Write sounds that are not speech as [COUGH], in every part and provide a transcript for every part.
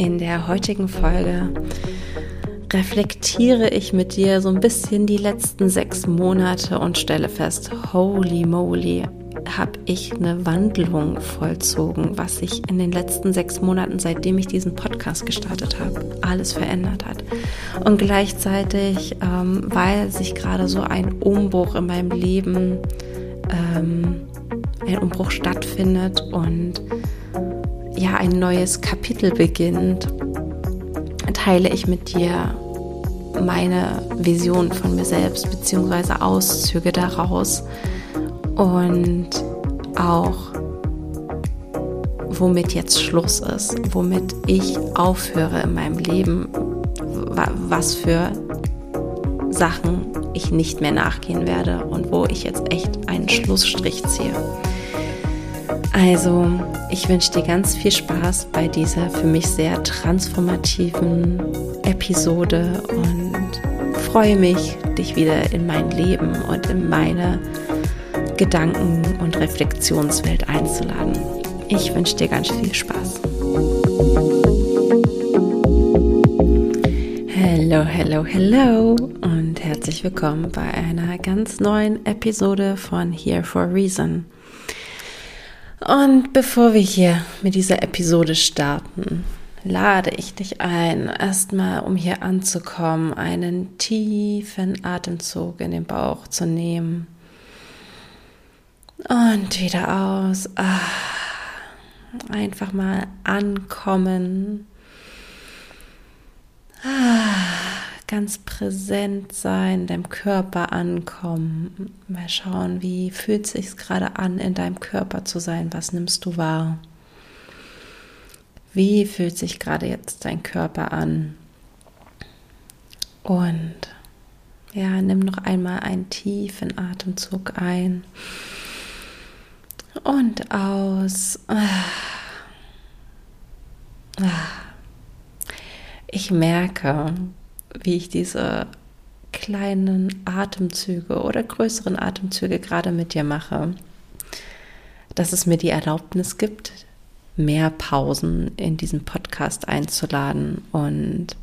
In der heutigen Folge reflektiere ich mit dir so ein bisschen die letzten sechs Monate und stelle fest, holy moly, habe ich eine Wandlung vollzogen, was sich in den letzten sechs Monaten, seitdem ich diesen Podcast gestartet habe, alles verändert hat. Und gleichzeitig, ähm, weil sich gerade so ein Umbruch in meinem Leben, ähm, ein Umbruch stattfindet und ja ein neues Kapitel beginnt, teile ich mit dir meine Vision von mir selbst beziehungsweise Auszüge daraus und auch womit jetzt Schluss ist, womit ich aufhöre in meinem Leben, was für Sachen ich nicht mehr nachgehen werde und wo ich jetzt echt einen Schlussstrich ziehe. Also, ich wünsche dir ganz viel Spaß bei dieser für mich sehr transformativen Episode und freue mich, dich wieder in mein Leben und in meine Gedanken- und Reflexionswelt einzuladen. Ich wünsche dir ganz viel Spaß. Hello, hello, hello und herzlich willkommen bei einer ganz neuen Episode von Here for Reason. Und bevor wir hier mit dieser Episode starten, lade ich dich ein, erstmal, um hier anzukommen, einen tiefen Atemzug in den Bauch zu nehmen. Und wieder aus. Ah, einfach mal ankommen. Ganz präsent sein, deinem Körper ankommen. Mal schauen, wie fühlt es sich gerade an, in deinem Körper zu sein? Was nimmst du wahr? Wie fühlt sich gerade jetzt dein Körper an? Und ja, nimm noch einmal einen tiefen Atemzug ein und aus. Ich merke, wie ich diese kleinen Atemzüge oder größeren Atemzüge gerade mit dir mache, dass es mir die Erlaubnis gibt, mehr Pausen in diesen Podcast einzuladen und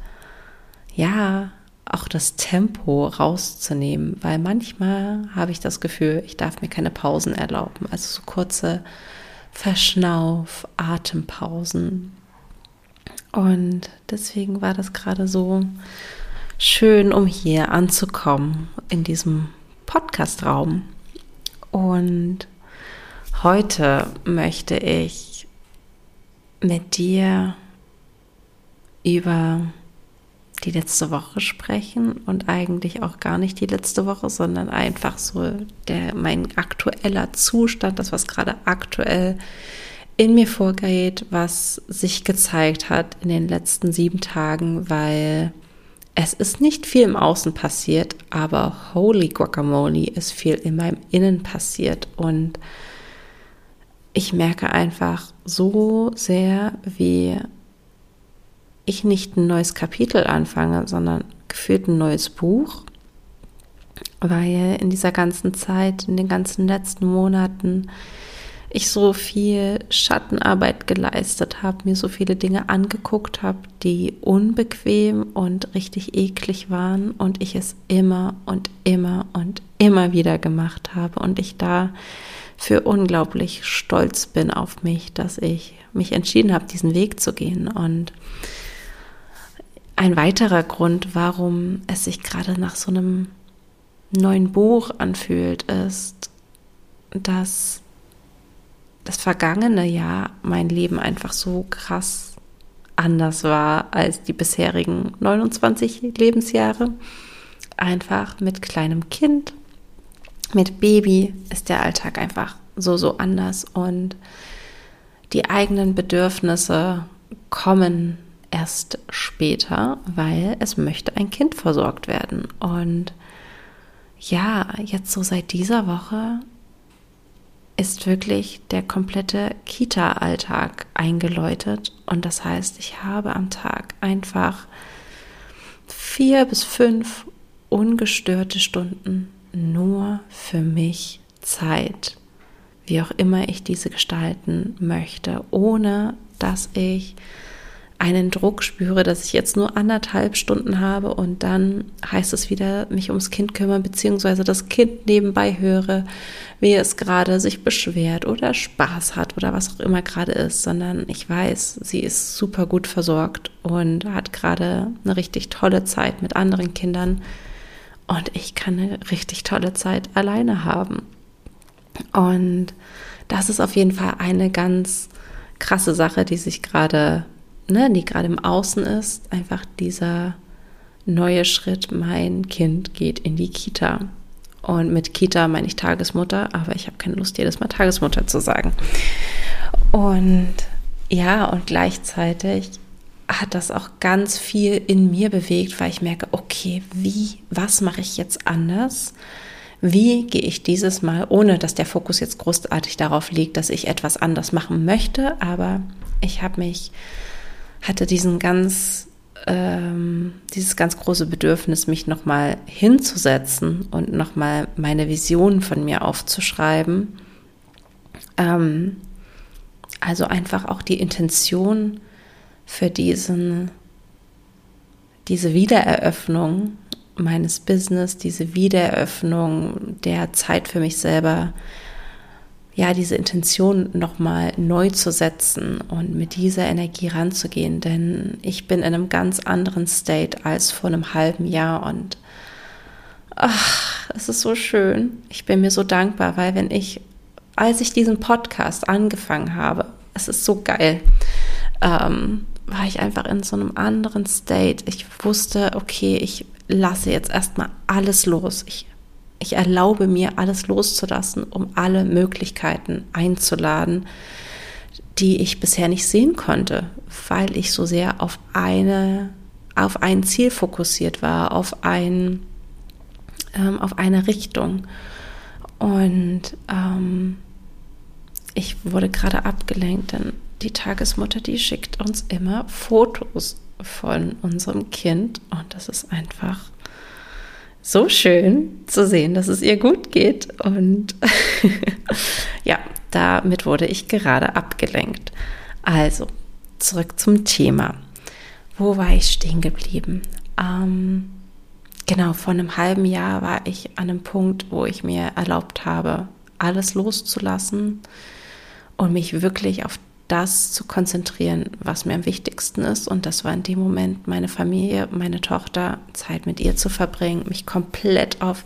ja, auch das Tempo rauszunehmen, weil manchmal habe ich das Gefühl, ich darf mir keine Pausen erlauben, also so kurze Verschnauf, Atempausen. Und deswegen war das gerade so schön, um hier anzukommen in diesem Podcastraum. Und heute möchte ich mit dir über die letzte Woche sprechen und eigentlich auch gar nicht die letzte Woche, sondern einfach so der mein aktueller Zustand, das was gerade aktuell in mir vorgeht, was sich gezeigt hat in den letzten sieben Tagen, weil es ist nicht viel im Außen passiert, aber holy guacamole ist viel in meinem Innen passiert. Und ich merke einfach so sehr, wie ich nicht ein neues Kapitel anfange, sondern gefühlt ein neues Buch, weil in dieser ganzen Zeit, in den ganzen letzten Monaten ich so viel Schattenarbeit geleistet habe, mir so viele Dinge angeguckt habe, die unbequem und richtig eklig waren und ich es immer und immer und immer wieder gemacht habe und ich da für unglaublich stolz bin auf mich, dass ich mich entschieden habe, diesen Weg zu gehen. Und ein weiterer Grund, warum es sich gerade nach so einem neuen Buch anfühlt, ist, dass das vergangene Jahr mein Leben einfach so krass anders war als die bisherigen 29 Lebensjahre. Einfach mit kleinem Kind, mit Baby ist der Alltag einfach so, so anders und die eigenen Bedürfnisse kommen erst später, weil es möchte ein Kind versorgt werden. Und ja, jetzt so seit dieser Woche ist wirklich der komplette Kita-Alltag eingeläutet. Und das heißt, ich habe am Tag einfach vier bis fünf ungestörte Stunden nur für mich Zeit, wie auch immer ich diese gestalten möchte, ohne dass ich einen Druck spüre, dass ich jetzt nur anderthalb Stunden habe und dann heißt es wieder, mich ums Kind kümmern, beziehungsweise das Kind nebenbei höre, wie es gerade sich beschwert oder Spaß hat oder was auch immer gerade ist, sondern ich weiß, sie ist super gut versorgt und hat gerade eine richtig tolle Zeit mit anderen Kindern und ich kann eine richtig tolle Zeit alleine haben. Und das ist auf jeden Fall eine ganz krasse Sache, die sich gerade ne, die gerade im Außen ist, einfach dieser neue Schritt, mein Kind geht in die Kita. Und mit Kita meine ich Tagesmutter, aber ich habe keine Lust, jedes Mal Tagesmutter zu sagen. Und ja, und gleichzeitig hat das auch ganz viel in mir bewegt, weil ich merke, okay, wie, was mache ich jetzt anders? Wie gehe ich dieses Mal, ohne dass der Fokus jetzt großartig darauf liegt, dass ich etwas anders machen möchte, aber ich habe mich hatte diesen ganz, ähm, dieses ganz große Bedürfnis, mich nochmal hinzusetzen und nochmal meine Vision von mir aufzuschreiben. Ähm, also einfach auch die Intention für diesen, diese Wiedereröffnung meines Business, diese Wiedereröffnung der Zeit für mich selber ja, diese Intention nochmal neu zu setzen und mit dieser Energie ranzugehen, denn ich bin in einem ganz anderen State als vor einem halben Jahr und ach, es ist so schön. Ich bin mir so dankbar, weil wenn ich, als ich diesen Podcast angefangen habe, es ist so geil, ähm, war ich einfach in so einem anderen State. Ich wusste, okay, ich lasse jetzt erstmal alles los. Ich ich erlaube mir, alles loszulassen, um alle Möglichkeiten einzuladen, die ich bisher nicht sehen konnte, weil ich so sehr auf eine, auf ein Ziel fokussiert war, auf ein, ähm, auf eine Richtung. Und ähm, ich wurde gerade abgelenkt, denn die Tagesmutter, die schickt uns immer Fotos von unserem Kind und das ist einfach so schön zu sehen, dass es ihr gut geht. Und [LAUGHS] ja, damit wurde ich gerade abgelenkt. Also, zurück zum Thema. Wo war ich stehen geblieben? Ähm, genau, vor einem halben Jahr war ich an einem Punkt, wo ich mir erlaubt habe, alles loszulassen und mich wirklich auf das zu konzentrieren, was mir am wichtigsten ist. Und das war in dem Moment meine Familie, meine Tochter, Zeit mit ihr zu verbringen, mich komplett auf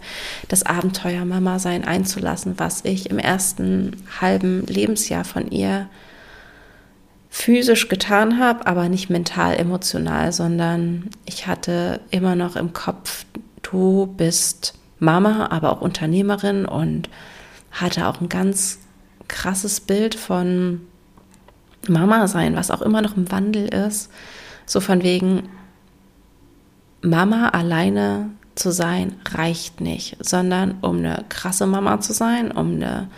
das Abenteuer Mama sein einzulassen, was ich im ersten halben Lebensjahr von ihr physisch getan habe, aber nicht mental, emotional, sondern ich hatte immer noch im Kopf, du bist Mama, aber auch Unternehmerin und hatte auch ein ganz krasses Bild von Mama sein, was auch immer noch im Wandel ist, so von wegen Mama alleine zu sein reicht nicht, sondern um eine krasse Mama zu sein, um eine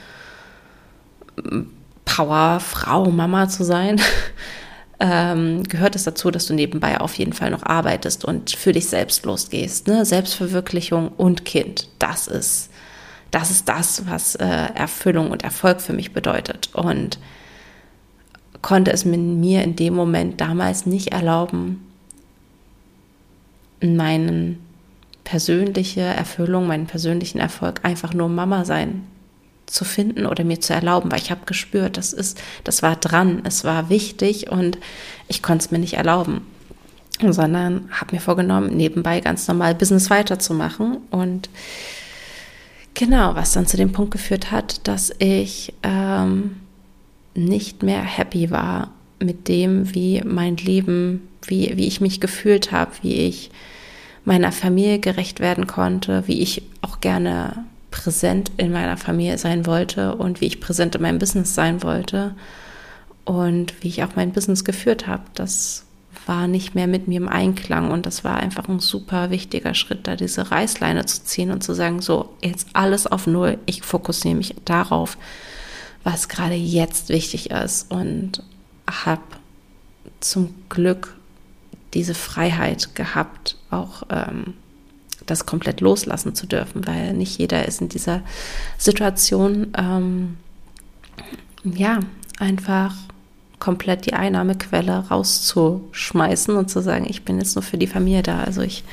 Powerfrau Mama zu sein, [LAUGHS] ähm, gehört es dazu, dass du nebenbei auf jeden Fall noch arbeitest und für dich selbst losgehst. Ne? Selbstverwirklichung und Kind, das ist das ist das, was äh, Erfüllung und Erfolg für mich bedeutet. Und konnte es mir in dem Moment damals nicht erlauben, meinen persönliche Erfüllung, meinen persönlichen Erfolg einfach nur Mama sein zu finden oder mir zu erlauben, weil ich habe gespürt, das ist, das war dran, es war wichtig und ich konnte es mir nicht erlauben, sondern habe mir vorgenommen, nebenbei ganz normal Business weiterzumachen und genau, was dann zu dem Punkt geführt hat, dass ich ähm, nicht mehr happy war mit dem, wie mein Leben, wie, wie ich mich gefühlt habe, wie ich meiner Familie gerecht werden konnte, wie ich auch gerne präsent in meiner Familie sein wollte und wie ich präsent in meinem Business sein wollte und wie ich auch mein Business geführt habe. Das war nicht mehr mit mir im Einklang und das war einfach ein super wichtiger Schritt, da diese Reißleine zu ziehen und zu sagen, so, jetzt alles auf Null, ich fokussiere mich darauf, was gerade jetzt wichtig ist und habe zum Glück diese Freiheit gehabt, auch ähm, das komplett loslassen zu dürfen, weil nicht jeder ist in dieser Situation, ähm, ja, einfach komplett die Einnahmequelle rauszuschmeißen und zu sagen, ich bin jetzt nur für die Familie da. Also ich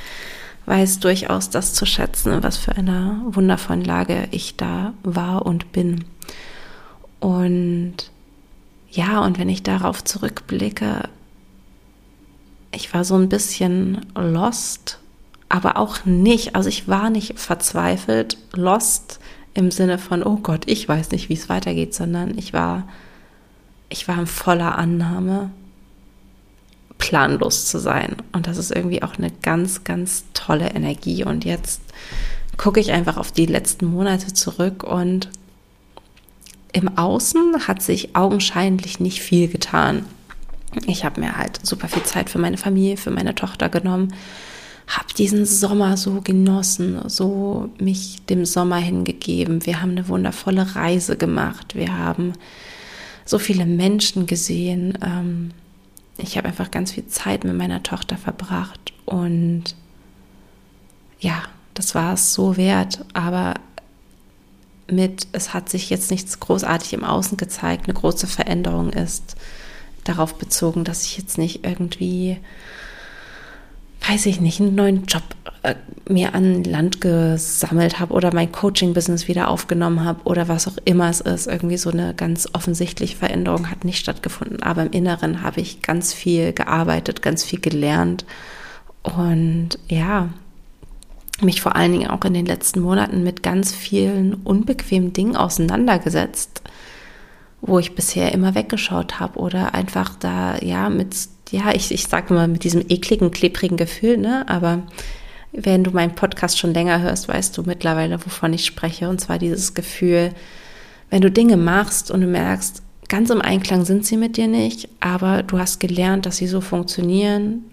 weiß durchaus das zu schätzen, was für eine wundervolle Lage ich da war und bin. Und ja, und wenn ich darauf zurückblicke, ich war so ein bisschen lost, aber auch nicht, also ich war nicht verzweifelt, lost im Sinne von, oh Gott, ich weiß nicht, wie es weitergeht, sondern ich war, ich war in voller Annahme, planlos zu sein. Und das ist irgendwie auch eine ganz, ganz tolle Energie. Und jetzt gucke ich einfach auf die letzten Monate zurück und im Außen hat sich augenscheinlich nicht viel getan. Ich habe mir halt super viel Zeit für meine Familie, für meine Tochter genommen, habe diesen Sommer so genossen, so mich dem Sommer hingegeben. Wir haben eine wundervolle Reise gemacht. Wir haben so viele Menschen gesehen. Ähm, ich habe einfach ganz viel Zeit mit meiner Tochter verbracht und ja, das war es so wert. Aber mit, es hat sich jetzt nichts großartig im Außen gezeigt, eine große Veränderung ist darauf bezogen, dass ich jetzt nicht irgendwie weiß ich nicht, einen neuen Job äh, mir an Land gesammelt habe oder mein Coaching-Business wieder aufgenommen habe oder was auch immer es ist. Irgendwie so eine ganz offensichtliche Veränderung hat nicht stattgefunden. Aber im Inneren habe ich ganz viel gearbeitet, ganz viel gelernt und ja, mich vor allen Dingen auch in den letzten Monaten mit ganz vielen unbequemen Dingen auseinandergesetzt, wo ich bisher immer weggeschaut habe oder einfach da ja mit ja, ich, ich sage mal mit diesem ekligen, klebrigen Gefühl, ne? Aber wenn du meinen Podcast schon länger hörst, weißt du mittlerweile, wovon ich spreche. Und zwar dieses Gefühl, wenn du Dinge machst und du merkst, ganz im Einklang sind sie mit dir nicht, aber du hast gelernt, dass sie so funktionieren,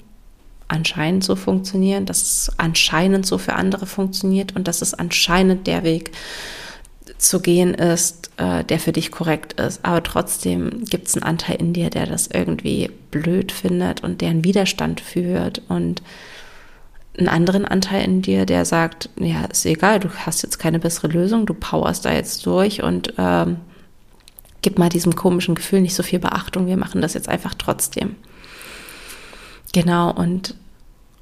anscheinend so funktionieren, dass es anscheinend so für andere funktioniert und dass es anscheinend der Weg zu gehen ist, äh, der für dich korrekt ist. Aber trotzdem gibt es einen Anteil in dir, der das irgendwie blöd findet und der einen Widerstand führt und einen anderen Anteil in dir, der sagt, ja, ist egal, du hast jetzt keine bessere Lösung, du powerst da jetzt durch und ähm, gib mal diesem komischen Gefühl nicht so viel Beachtung, wir machen das jetzt einfach trotzdem. Genau, und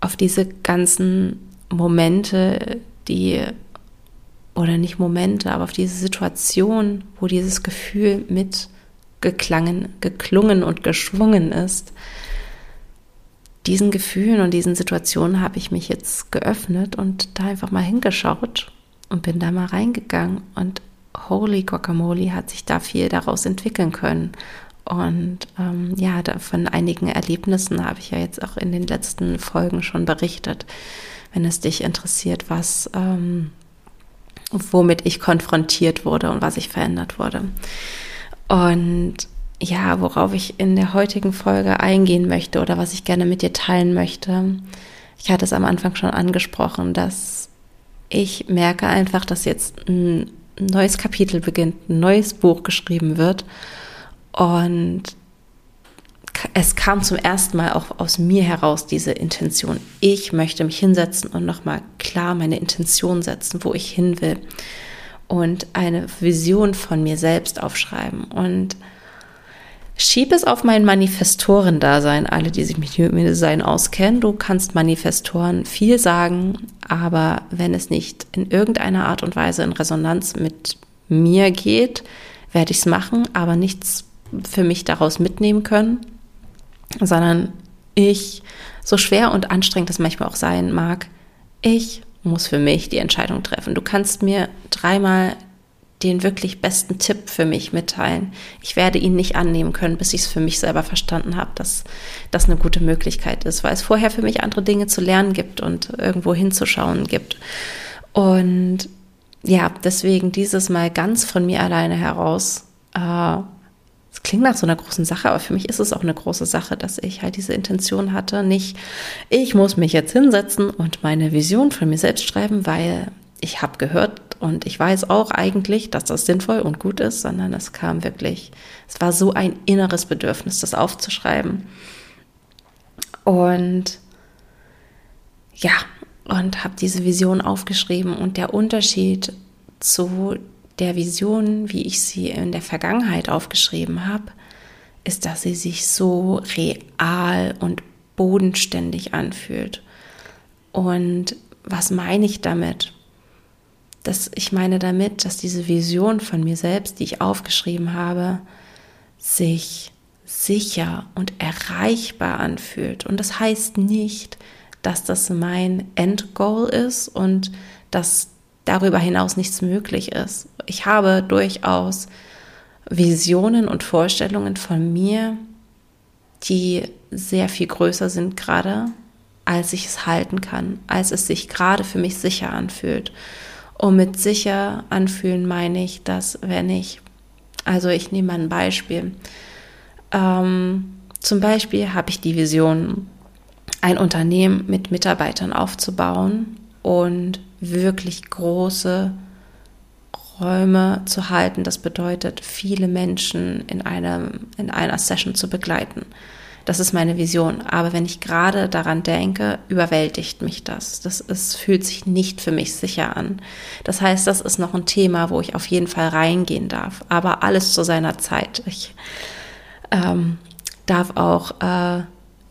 auf diese ganzen Momente, die oder nicht Momente, aber auf diese Situation, wo dieses Gefühl mitgeklangen, geklungen und geschwungen ist, diesen Gefühlen und diesen Situationen habe ich mich jetzt geöffnet und da einfach mal hingeschaut und bin da mal reingegangen und holy guacamole hat sich da viel daraus entwickeln können. Und ähm, ja, von einigen Erlebnissen habe ich ja jetzt auch in den letzten Folgen schon berichtet. Wenn es dich interessiert, was ähm, womit ich konfrontiert wurde und was ich verändert wurde. Und ja, worauf ich in der heutigen Folge eingehen möchte oder was ich gerne mit dir teilen möchte. Ich hatte es am Anfang schon angesprochen, dass ich merke einfach, dass jetzt ein neues Kapitel beginnt, ein neues Buch geschrieben wird. Und es kam zum ersten Mal auch aus mir heraus diese Intention. Ich möchte mich hinsetzen und nochmal klar meine Intention setzen, wo ich hin will und eine Vision von mir selbst aufschreiben und schieb es auf mein Manifestoren-Dasein. Alle, die sich mit Human Design auskennen, du kannst Manifestoren viel sagen, aber wenn es nicht in irgendeiner Art und Weise in Resonanz mit mir geht, werde ich es machen, aber nichts für mich daraus mitnehmen können sondern ich, so schwer und anstrengend es manchmal auch sein mag, ich muss für mich die Entscheidung treffen. Du kannst mir dreimal den wirklich besten Tipp für mich mitteilen. Ich werde ihn nicht annehmen können, bis ich es für mich selber verstanden habe, dass das eine gute Möglichkeit ist, weil es vorher für mich andere Dinge zu lernen gibt und irgendwo hinzuschauen gibt. Und ja, deswegen dieses Mal ganz von mir alleine heraus äh, klingt nach so einer großen Sache, aber für mich ist es auch eine große Sache, dass ich halt diese Intention hatte, nicht, ich muss mich jetzt hinsetzen und meine Vision von mir selbst schreiben, weil ich habe gehört und ich weiß auch eigentlich, dass das sinnvoll und gut ist, sondern es kam wirklich, es war so ein inneres Bedürfnis, das aufzuschreiben. Und ja, und habe diese Vision aufgeschrieben und der Unterschied zu der Vision, wie ich sie in der Vergangenheit aufgeschrieben habe, ist, dass sie sich so real und bodenständig anfühlt. Und was meine ich damit? Das, ich meine damit, dass diese Vision von mir selbst, die ich aufgeschrieben habe, sich sicher und erreichbar anfühlt. Und das heißt nicht, dass das mein Endgoal ist und dass darüber hinaus nichts möglich ist. Ich habe durchaus Visionen und Vorstellungen von mir, die sehr viel größer sind gerade, als ich es halten kann, als es sich gerade für mich sicher anfühlt. Und mit sicher anfühlen meine ich, dass wenn ich, also ich nehme mal ein Beispiel, ähm, zum Beispiel habe ich die Vision, ein Unternehmen mit Mitarbeitern aufzubauen und wirklich große Räume zu halten. Das bedeutet, viele Menschen in, einem, in einer Session zu begleiten. Das ist meine Vision. Aber wenn ich gerade daran denke, überwältigt mich das. Das ist, fühlt sich nicht für mich sicher an. Das heißt, das ist noch ein Thema, wo ich auf jeden Fall reingehen darf. Aber alles zu seiner Zeit. Ich ähm, darf auch, äh,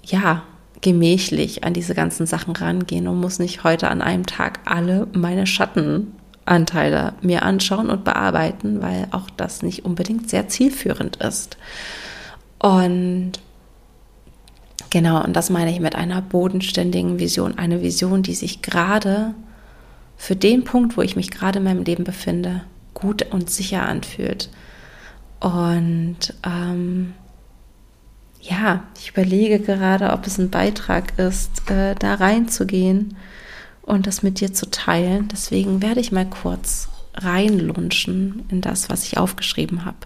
ja, gemächlich an diese ganzen Sachen rangehen und muss nicht heute an einem Tag alle meine Schattenanteile mir anschauen und bearbeiten, weil auch das nicht unbedingt sehr zielführend ist. Und genau, und das meine ich mit einer bodenständigen Vision. Eine Vision, die sich gerade für den Punkt, wo ich mich gerade in meinem Leben befinde, gut und sicher anfühlt. Und ähm, ja, ich überlege gerade, ob es ein Beitrag ist, äh, da reinzugehen und das mit dir zu teilen. Deswegen werde ich mal kurz reinlunschen in das, was ich aufgeschrieben habe.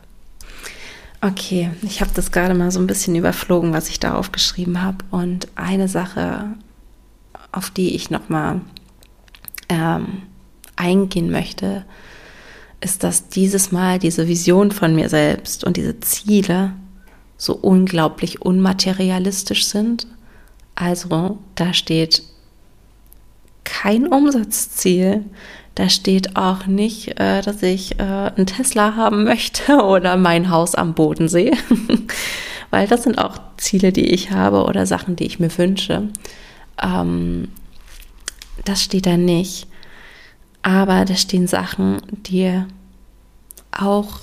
Okay, ich habe das gerade mal so ein bisschen überflogen, was ich da aufgeschrieben habe. Und eine Sache, auf die ich nochmal ähm, eingehen möchte, ist, dass dieses Mal diese Vision von mir selbst und diese Ziele so unglaublich unmaterialistisch sind. Also da steht kein Umsatzziel. Da steht auch nicht, äh, dass ich äh, einen Tesla haben möchte [LAUGHS] oder mein Haus am Bodensee, [LAUGHS] weil das sind auch Ziele, die ich habe oder Sachen, die ich mir wünsche. Ähm, das steht da nicht. Aber da stehen Sachen, die auch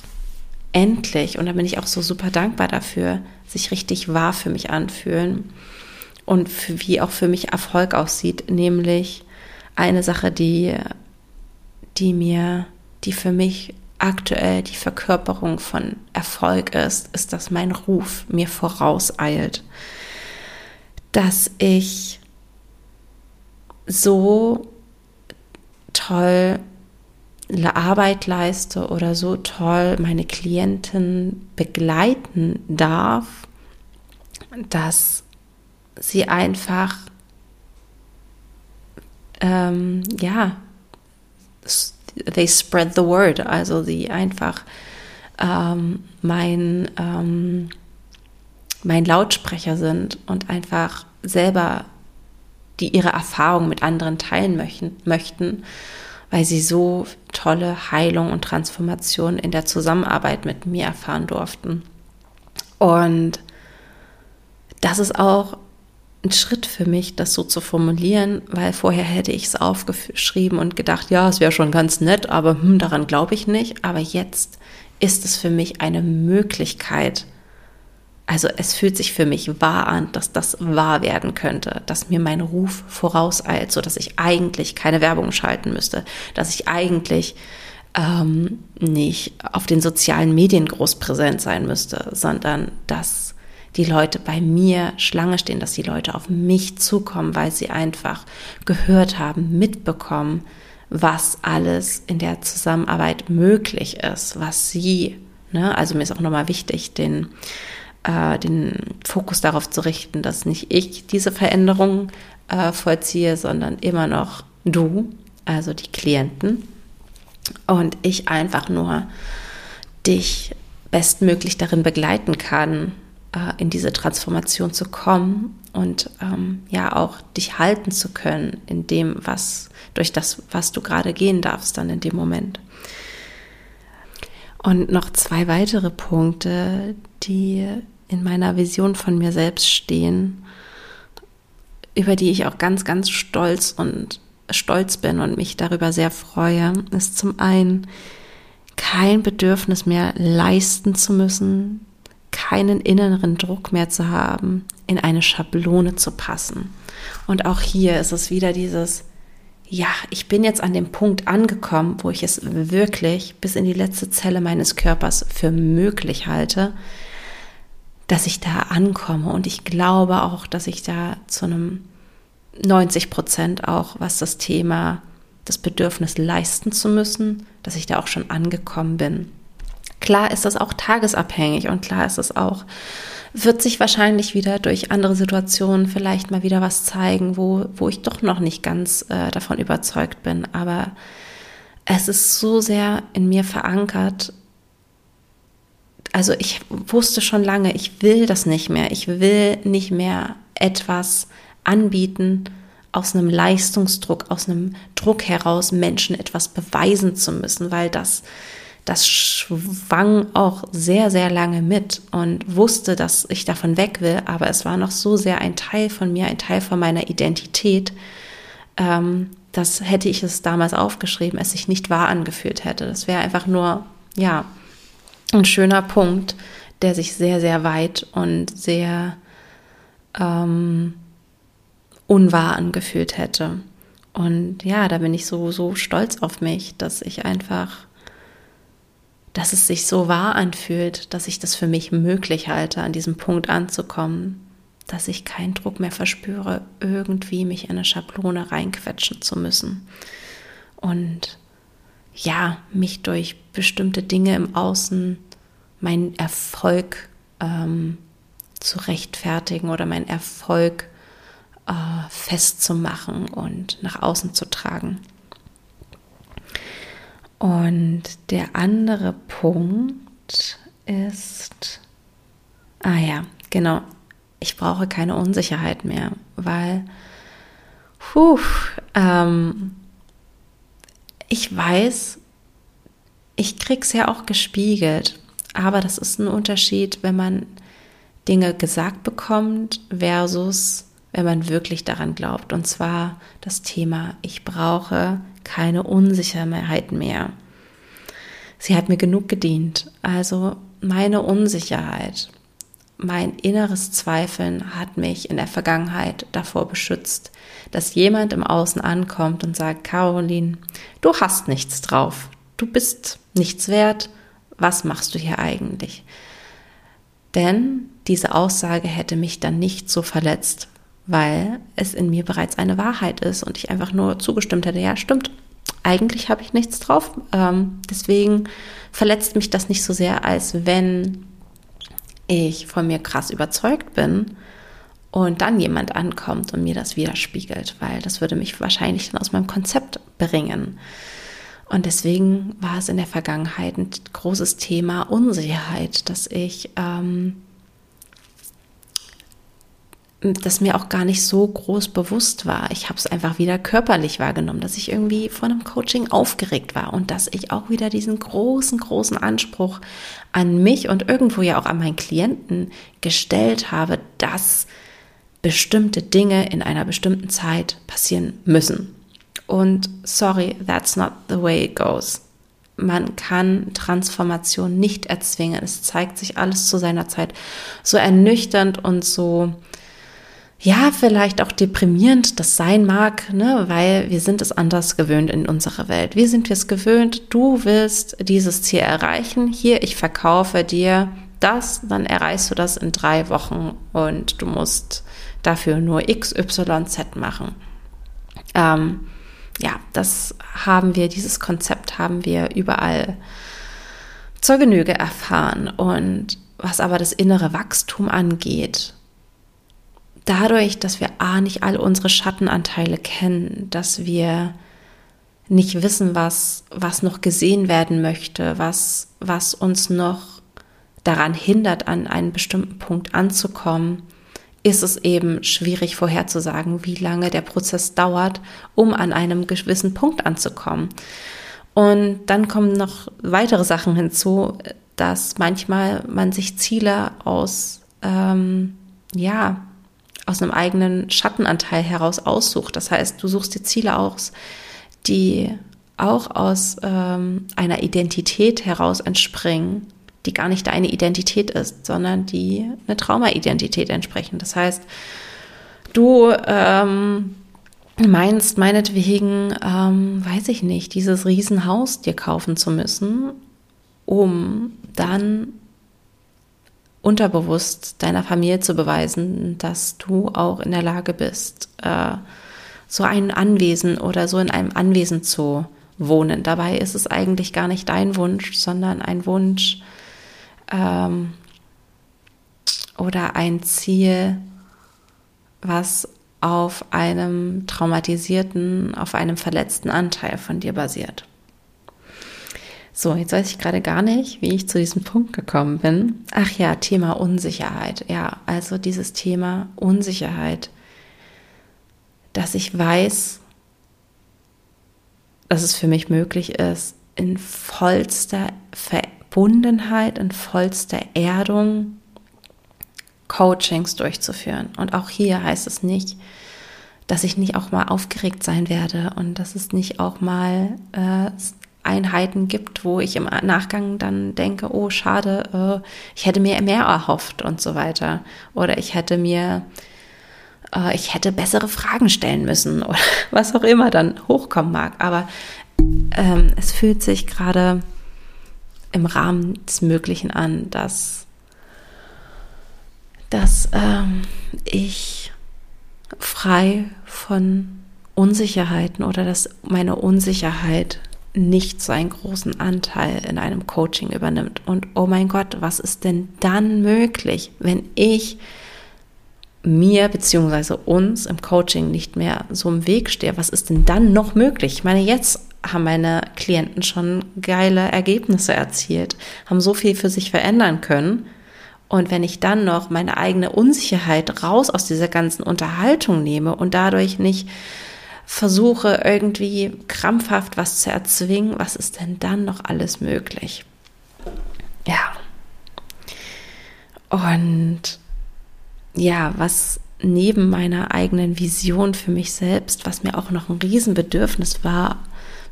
endlich, und da bin ich auch so super dankbar dafür, sich richtig wahr für mich anfühlen und für, wie auch für mich Erfolg aussieht, nämlich eine Sache, die, die mir, die für mich aktuell die Verkörperung von Erfolg ist, ist, dass mein Ruf mir vorauseilt. Dass ich so toll Arbeit leiste oder so toll meine Klienten begleiten darf, dass sie einfach, ähm, ja, they spread the word, also sie einfach ähm, mein, ähm, mein Lautsprecher sind und einfach selber die ihre Erfahrungen mit anderen teilen möchten, möchten weil sie so tolle Heilung und Transformation in der Zusammenarbeit mit mir erfahren durften. Und das ist auch ein Schritt für mich, das so zu formulieren, weil vorher hätte ich es aufgeschrieben und gedacht, ja, es wäre schon ganz nett, aber hm, daran glaube ich nicht. Aber jetzt ist es für mich eine Möglichkeit, also es fühlt sich für mich wahr an, dass das wahr werden könnte, dass mir mein Ruf vorauseilt, so dass ich eigentlich keine Werbung schalten müsste, dass ich eigentlich ähm, nicht auf den sozialen Medien groß präsent sein müsste, sondern dass die Leute bei mir Schlange stehen, dass die Leute auf mich zukommen, weil sie einfach gehört haben, mitbekommen, was alles in der Zusammenarbeit möglich ist, was sie, ne, also mir ist auch nochmal wichtig, den äh, den Fokus darauf zu richten, dass nicht ich diese Veränderung äh, vollziehe, sondern immer noch du, also die Klienten. Und ich einfach nur dich bestmöglich darin begleiten kann, äh, in diese Transformation zu kommen und ähm, ja auch dich halten zu können in dem, was durch das, was du gerade gehen darfst, dann in dem Moment. Und noch zwei weitere Punkte, die in meiner Vision von mir selbst stehen, über die ich auch ganz, ganz stolz und stolz bin und mich darüber sehr freue, ist zum einen kein Bedürfnis mehr leisten zu müssen, keinen inneren Druck mehr zu haben, in eine Schablone zu passen. Und auch hier ist es wieder dieses, ja, ich bin jetzt an dem Punkt angekommen, wo ich es wirklich bis in die letzte Zelle meines Körpers für möglich halte, dass ich da ankomme. Und ich glaube auch, dass ich da zu einem 90 Prozent auch, was das Thema, das Bedürfnis leisten zu müssen, dass ich da auch schon angekommen bin. Klar ist das auch tagesabhängig und klar ist es auch, wird sich wahrscheinlich wieder durch andere Situationen vielleicht mal wieder was zeigen, wo, wo ich doch noch nicht ganz äh, davon überzeugt bin. Aber es ist so sehr in mir verankert. Also ich wusste schon lange, ich will das nicht mehr. Ich will nicht mehr etwas anbieten aus einem Leistungsdruck, aus einem Druck heraus, Menschen etwas beweisen zu müssen, weil das, das schwang auch sehr, sehr lange mit und wusste, dass ich davon weg will, aber es war noch so sehr ein Teil von mir, ein Teil von meiner Identität, ähm, dass hätte ich es damals aufgeschrieben, es sich nicht wahr angefühlt hätte. Das wäre einfach nur, ja, ein schöner Punkt, der sich sehr, sehr weit und sehr ähm, unwahr angefühlt hätte. Und ja, da bin ich so, so stolz auf mich, dass ich einfach, dass es sich so wahr anfühlt, dass ich das für mich möglich halte, an diesem Punkt anzukommen, dass ich keinen Druck mehr verspüre, irgendwie mich in eine Schablone reinquetschen zu müssen. Und ja, mich durch bestimmte Dinge im Außen, meinen Erfolg ähm, zu rechtfertigen oder meinen Erfolg äh, festzumachen und nach außen zu tragen. Und der andere Punkt ist, ah ja, genau, ich brauche keine Unsicherheit mehr, weil, puh, ähm, ich weiß, ich krieg's ja auch gespiegelt, aber das ist ein Unterschied, wenn man Dinge gesagt bekommt versus wenn man wirklich daran glaubt. Und zwar das Thema, ich brauche keine Unsicherheit mehr. Sie hat mir genug gedient. Also meine Unsicherheit, mein inneres Zweifeln hat mich in der Vergangenheit davor beschützt, dass jemand im Außen ankommt und sagt, Caroline, du hast nichts drauf, du bist nichts wert, was machst du hier eigentlich? Denn diese Aussage hätte mich dann nicht so verletzt, weil es in mir bereits eine Wahrheit ist und ich einfach nur zugestimmt hätte, ja, stimmt, eigentlich habe ich nichts drauf. Ähm, deswegen verletzt mich das nicht so sehr, als wenn ich von mir krass überzeugt bin und dann jemand ankommt und mir das widerspiegelt, weil das würde mich wahrscheinlich dann aus meinem Konzept bringen. Und deswegen war es in der Vergangenheit ein großes Thema Unsicherheit, dass ich ähm, das mir auch gar nicht so groß bewusst war. Ich habe es einfach wieder körperlich wahrgenommen, dass ich irgendwie vor einem Coaching aufgeregt war und dass ich auch wieder diesen großen, großen Anspruch an mich und irgendwo ja auch an meinen Klienten gestellt habe, dass bestimmte Dinge in einer bestimmten Zeit passieren müssen. Und sorry, that's not the way it goes. Man kann Transformation nicht erzwingen. Es zeigt sich alles zu seiner Zeit. So ernüchternd und so ja, vielleicht auch deprimierend das sein mag, ne, weil wir sind es anders gewöhnt in unserer Welt. Wie sind wir es gewöhnt? Du willst dieses Ziel erreichen. Hier, ich verkaufe dir das, dann erreichst du das in drei Wochen und du musst dafür nur X, Y, Z machen. Ähm, ja, das haben wir, dieses Konzept haben wir überall zur Genüge erfahren. Und was aber das innere Wachstum angeht, dadurch, dass wir A, nicht alle unsere Schattenanteile kennen, dass wir nicht wissen, was, was noch gesehen werden möchte, was, was uns noch daran hindert, an einen bestimmten Punkt anzukommen, ist es eben schwierig vorherzusagen, wie lange der Prozess dauert, um an einem gewissen Punkt anzukommen. Und dann kommen noch weitere Sachen hinzu, dass manchmal man sich Ziele aus ähm, ja, aus einem eigenen Schattenanteil heraus aussucht. Das heißt, du suchst dir Ziele aus, die auch aus ähm, einer Identität heraus entspringen, die gar nicht deine Identität ist, sondern die eine Trauma-Identität entsprechen. Das heißt, du ähm, meinst meinetwegen, ähm, weiß ich nicht, dieses Riesenhaus dir kaufen zu müssen, um dann unterbewusst deiner Familie zu beweisen, dass du auch in der Lage bist, äh, so ein Anwesen oder so in einem Anwesen zu wohnen. Dabei ist es eigentlich gar nicht dein Wunsch, sondern ein Wunsch ähm, oder ein Ziel, was auf einem traumatisierten, auf einem verletzten Anteil von dir basiert. So, jetzt weiß ich gerade gar nicht, wie ich zu diesem Punkt gekommen bin. Ach ja, Thema Unsicherheit. Ja, also dieses Thema Unsicherheit, dass ich weiß, dass es für mich möglich ist, in vollster Verbundenheit, in vollster Erdung Coachings durchzuführen. Und auch hier heißt es nicht, dass ich nicht auch mal aufgeregt sein werde und dass es nicht auch mal äh, Einheiten gibt, wo ich im Nachgang dann denke, oh schade, äh, ich hätte mir mehr erhofft und so weiter. Oder ich hätte mir, äh, ich hätte bessere Fragen stellen müssen oder [LAUGHS] was auch immer dann hochkommen mag. Aber ähm, es fühlt sich gerade im Rahmen des Möglichen an, dass, dass ähm, ich frei von Unsicherheiten oder dass meine Unsicherheit nicht so einen großen Anteil in einem Coaching übernimmt. Und oh mein Gott, was ist denn dann möglich, wenn ich mir bzw. uns im Coaching nicht mehr so im Weg stehe? Was ist denn dann noch möglich? Ich meine, jetzt haben meine Klienten schon geile Ergebnisse erzielt, haben so viel für sich verändern können. Und wenn ich dann noch meine eigene Unsicherheit raus aus dieser ganzen Unterhaltung nehme und dadurch nicht versuche irgendwie krampfhaft was zu erzwingen, was ist denn dann noch alles möglich? Ja. Und ja, was neben meiner eigenen Vision für mich selbst, was mir auch noch ein Riesenbedürfnis war,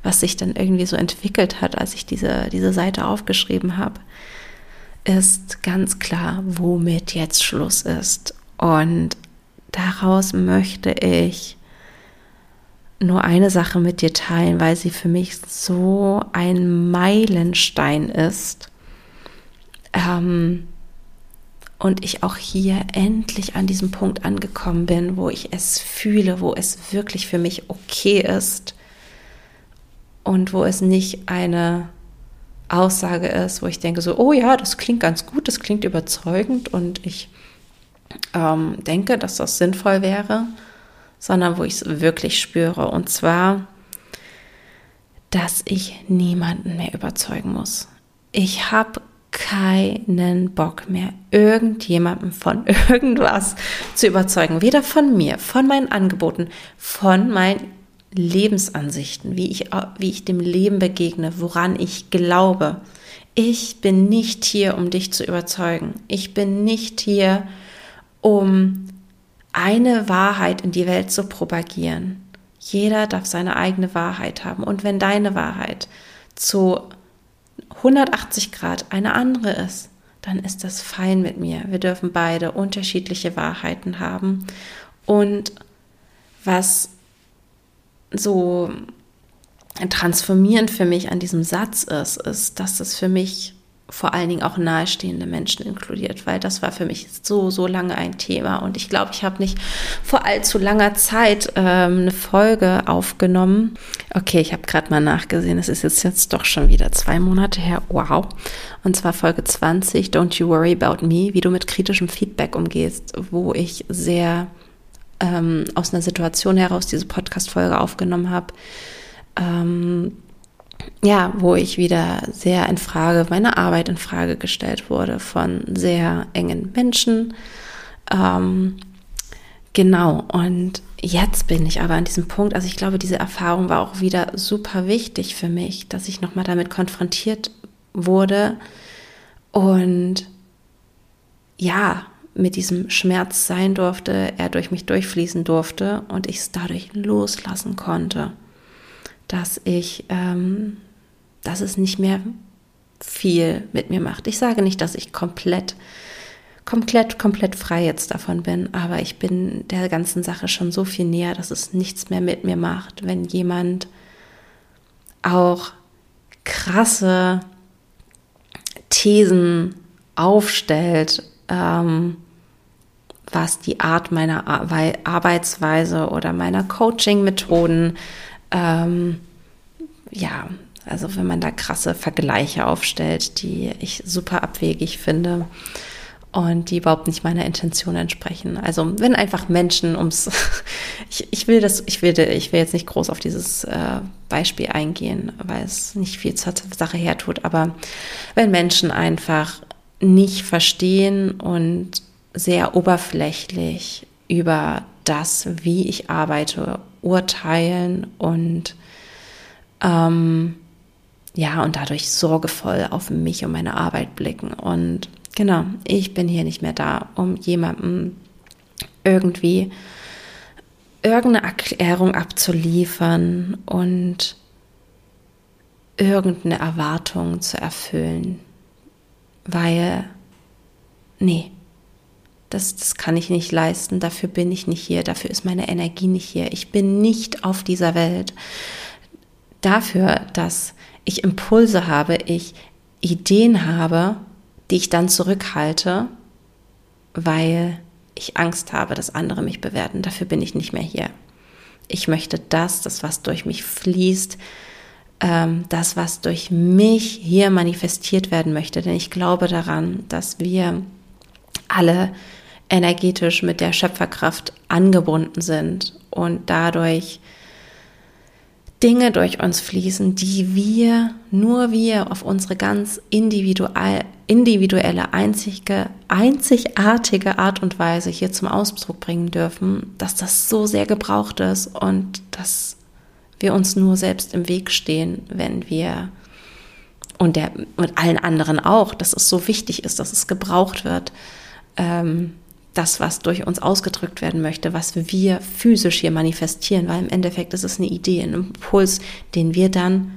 was sich dann irgendwie so entwickelt hat, als ich diese, diese Seite aufgeschrieben habe, ist ganz klar, womit jetzt Schluss ist. Und daraus möchte ich nur eine Sache mit dir teilen, weil sie für mich so ein Meilenstein ist. Ähm, und ich auch hier endlich an diesem Punkt angekommen bin, wo ich es fühle, wo es wirklich für mich okay ist und wo es nicht eine Aussage ist, wo ich denke so, oh ja, das klingt ganz gut, das klingt überzeugend und ich ähm, denke, dass das sinnvoll wäre, sondern wo ich es wirklich spüre. Und zwar, dass ich niemanden mehr überzeugen muss. Ich habe keinen Bock mehr, irgendjemanden von [LAUGHS] irgendwas zu überzeugen. Weder von mir, von meinen Angeboten, von meinen Lebensansichten, wie ich, wie ich dem Leben begegne, woran ich glaube. Ich bin nicht hier, um dich zu überzeugen. Ich bin nicht hier, um eine Wahrheit in die Welt zu propagieren. Jeder darf seine eigene Wahrheit haben. Und wenn deine Wahrheit zu 180 Grad eine andere ist, dann ist das fein mit mir. Wir dürfen beide unterschiedliche Wahrheiten haben. Und was so transformierend für mich an diesem Satz ist, ist, dass es für mich vor allen Dingen auch nahestehende Menschen inkludiert, weil das war für mich so, so lange ein Thema. Und ich glaube, ich habe nicht vor allzu langer Zeit ähm, eine Folge aufgenommen. Okay, ich habe gerade mal nachgesehen, es ist jetzt, jetzt doch schon wieder zwei Monate her. Wow. Und zwar Folge 20, Don't You Worry About Me, wie du mit kritischem Feedback umgehst, wo ich sehr ähm, aus einer Situation heraus diese Podcast-Folge aufgenommen habe. Ähm, ja, wo ich wieder sehr in Frage, meine Arbeit in Frage gestellt wurde von sehr engen Menschen. Ähm, genau, und jetzt bin ich aber an diesem Punkt, also ich glaube, diese Erfahrung war auch wieder super wichtig für mich, dass ich nochmal damit konfrontiert wurde und ja, mit diesem Schmerz sein durfte, er durch mich durchfließen durfte und ich es dadurch loslassen konnte, dass ich, ähm, dass es nicht mehr viel mit mir macht. Ich sage nicht, dass ich komplett, komplett, komplett frei jetzt davon bin, aber ich bin der ganzen Sache schon so viel näher, dass es nichts mehr mit mir macht, wenn jemand auch krasse Thesen aufstellt, ähm, was die Art meiner Arbeitsweise oder meiner Coaching-Methoden, ähm, ja, also wenn man da krasse Vergleiche aufstellt, die ich super abwegig finde und die überhaupt nicht meiner Intention entsprechen. Also wenn einfach Menschen ums, [LAUGHS] ich, ich will das, ich will, ich will jetzt nicht groß auf dieses äh, Beispiel eingehen, weil es nicht viel zur Sache hertut, aber wenn Menschen einfach nicht verstehen und sehr oberflächlich über das, wie ich arbeite, urteilen und ähm, ja, und dadurch sorgevoll auf mich und meine Arbeit blicken. Und genau, ich bin hier nicht mehr da, um jemandem irgendwie irgendeine Erklärung abzuliefern und irgendeine Erwartung zu erfüllen. Weil, nee, das, das kann ich nicht leisten, dafür bin ich nicht hier, dafür ist meine Energie nicht hier. Ich bin nicht auf dieser Welt dafür, dass ich Impulse habe, ich Ideen habe, die ich dann zurückhalte, weil ich Angst habe, dass andere mich bewerten. Dafür bin ich nicht mehr hier. Ich möchte das, das, was durch mich fließt, ähm, das, was durch mich hier manifestiert werden möchte. Denn ich glaube daran, dass wir alle energetisch mit der Schöpferkraft angebunden sind und dadurch Dinge durch uns fließen, die wir, nur wir auf unsere ganz individuell, individuelle, einzige, einzigartige Art und Weise hier zum Ausdruck bringen dürfen, dass das so sehr gebraucht ist und dass wir uns nur selbst im Weg stehen, wenn wir und der und allen anderen auch, dass es so wichtig ist, dass es gebraucht wird. Ähm, das, was durch uns ausgedrückt werden möchte, was wir physisch hier manifestieren, weil im Endeffekt ist es eine Idee, ein Impuls, den wir dann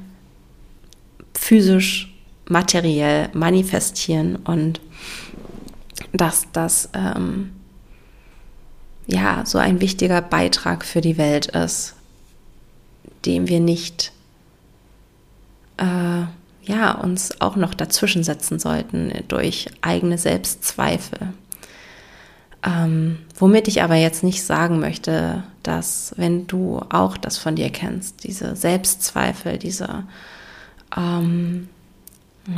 physisch, materiell manifestieren und dass das ähm, ja so ein wichtiger Beitrag für die Welt ist, dem wir nicht äh, ja uns auch noch dazwischen setzen sollten durch eigene Selbstzweifel. Ähm, womit ich aber jetzt nicht sagen möchte, dass wenn du auch das von dir kennst, diese Selbstzweifel, diese, ähm,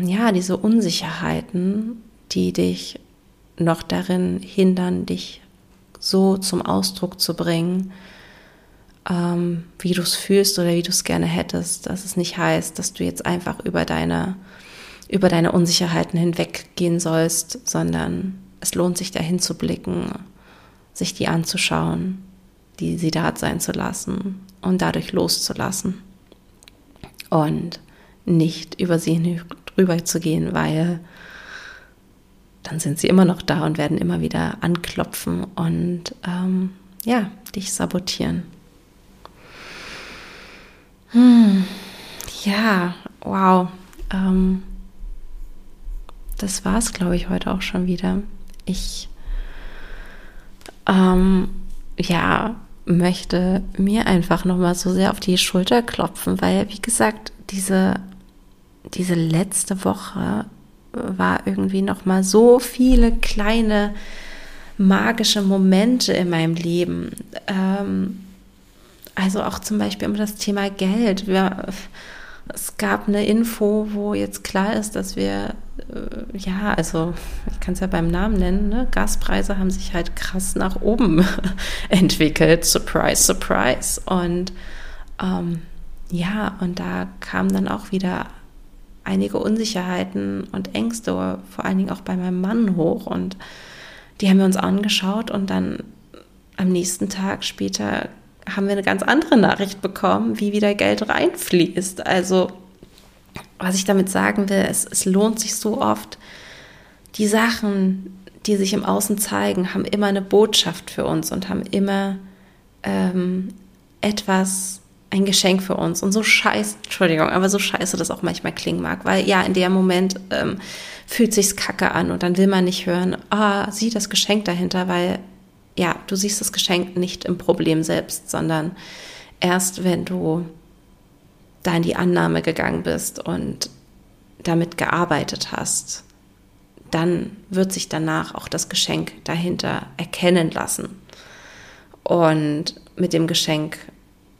ja, diese Unsicherheiten, die dich noch darin hindern, dich so zum Ausdruck zu bringen, ähm, wie du es fühlst oder wie du es gerne hättest, dass es nicht heißt, dass du jetzt einfach über deine, über deine Unsicherheiten hinweggehen sollst, sondern es lohnt sich dahin zu blicken, sich die anzuschauen, die sie da sein zu lassen und dadurch loszulassen und nicht über sie drüber zu gehen, weil dann sind sie immer noch da und werden immer wieder anklopfen und ähm, ja, dich sabotieren. Hm, ja, wow. Ähm, das war es, glaube ich, heute auch schon wieder ich ähm, ja möchte mir einfach noch mal so sehr auf die Schulter klopfen, weil wie gesagt diese diese letzte Woche war irgendwie noch mal so viele kleine magische Momente in meinem Leben. Ähm, also auch zum Beispiel um das Thema Geld. Wir, es gab eine Info, wo jetzt klar ist, dass wir, äh, ja, also ich kann es ja beim Namen nennen, ne? Gaspreise haben sich halt krass nach oben [LAUGHS] entwickelt. Surprise, surprise. Und ähm, ja, und da kamen dann auch wieder einige Unsicherheiten und Ängste, vor allen Dingen auch bei meinem Mann hoch. Und die haben wir uns angeschaut und dann am nächsten Tag später haben wir eine ganz andere Nachricht bekommen, wie wieder Geld reinfließt. Also, was ich damit sagen will, es, es lohnt sich so oft, die Sachen, die sich im Außen zeigen, haben immer eine Botschaft für uns und haben immer ähm, etwas, ein Geschenk für uns. Und so scheiße, Entschuldigung, aber so scheiße das auch manchmal klingen mag, weil ja, in dem Moment ähm, fühlt sich's kacke an und dann will man nicht hören, ah, sieh das Geschenk dahinter, weil ja, du siehst das Geschenk nicht im Problem selbst, sondern erst wenn du da in die Annahme gegangen bist und damit gearbeitet hast, dann wird sich danach auch das Geschenk dahinter erkennen lassen. Und mit dem Geschenk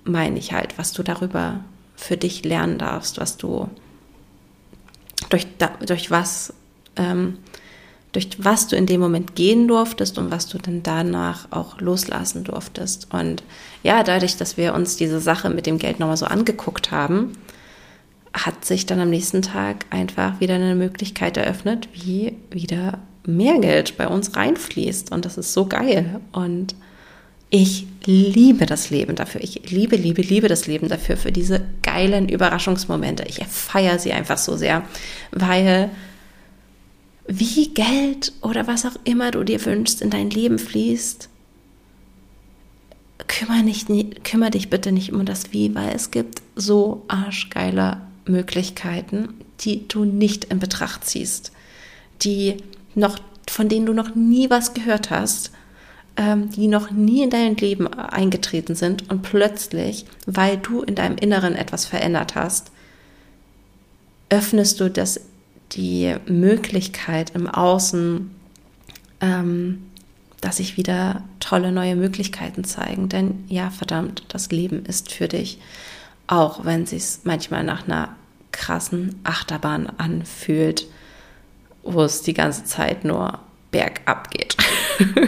meine ich halt, was du darüber für dich lernen darfst, was du durch, durch was ähm, durch was du in dem Moment gehen durftest und was du dann danach auch loslassen durftest. Und ja, dadurch, dass wir uns diese Sache mit dem Geld nochmal so angeguckt haben, hat sich dann am nächsten Tag einfach wieder eine Möglichkeit eröffnet, wie wieder mehr Geld bei uns reinfließt. Und das ist so geil. Und ich liebe das Leben dafür. Ich liebe, liebe, liebe das Leben dafür, für diese geilen Überraschungsmomente. Ich feiere sie einfach so sehr, weil wie Geld oder was auch immer du dir wünschst in dein Leben fließt, kümmere, nicht, kümmere dich bitte nicht um das Wie, weil es gibt so arschgeile Möglichkeiten, die du nicht in Betracht ziehst, die noch, von denen du noch nie was gehört hast, ähm, die noch nie in dein Leben eingetreten sind und plötzlich, weil du in deinem Inneren etwas verändert hast, öffnest du das, die Möglichkeit im Außen, ähm, dass sich wieder tolle neue Möglichkeiten zeigen. Denn ja, verdammt, das Leben ist für dich auch wenn es sich manchmal nach einer krassen Achterbahn anfühlt, wo es die ganze Zeit nur bergab geht. [LAUGHS]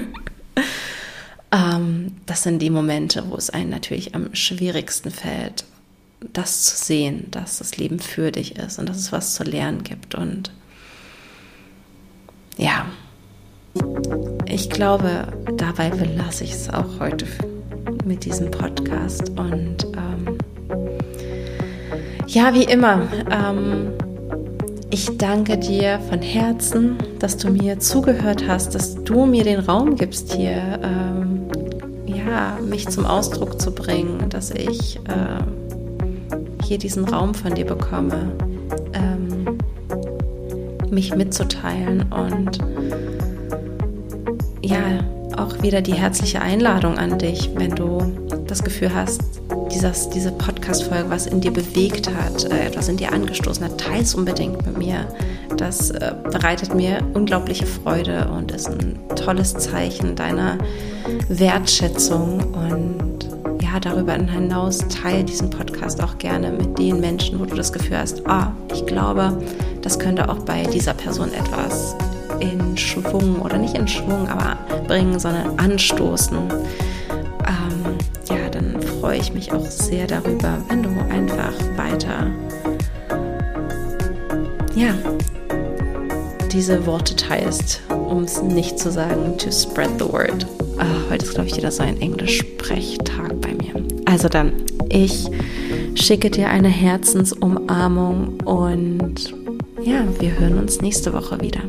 ähm, das sind die Momente, wo es einem natürlich am schwierigsten fällt, das zu sehen, dass das Leben für dich ist und dass es was zu lernen gibt. Und ja, ich glaube, dabei belasse ich es auch heute mit diesem Podcast und ähm, ja, wie immer. Ähm, ich danke dir von Herzen, dass du mir zugehört hast, dass du mir den Raum gibst, hier ähm, ja, mich zum Ausdruck zu bringen, dass ich äh, hier diesen Raum von dir bekomme, ähm, mich mitzuteilen und ja, auch wieder die herzliche Einladung an dich, wenn du das Gefühl hast, dieses, diese Podcast-Folge was in dir bewegt hat, äh, etwas in dir angestoßen hat, teile es unbedingt mit mir. Das äh, bereitet mir unglaubliche Freude und ist ein tolles Zeichen deiner Wertschätzung. Und ja, darüber hinaus teile diesen Podcast auch gerne mit den Menschen, wo du das Gefühl hast, ah, ich glaube, das könnte auch bei dieser Person etwas in Schwung oder nicht in Schwung, aber bringen, sondern anstoßen freue ich mich auch sehr darüber, wenn du einfach weiter, ja, diese Worte teilst, um es nicht zu sagen, to spread the word. Ah, heute ist, glaube ich, wieder so ein Englisch-Sprechtag bei mir. Also dann, ich schicke dir eine Herzensumarmung und ja, wir hören uns nächste Woche wieder.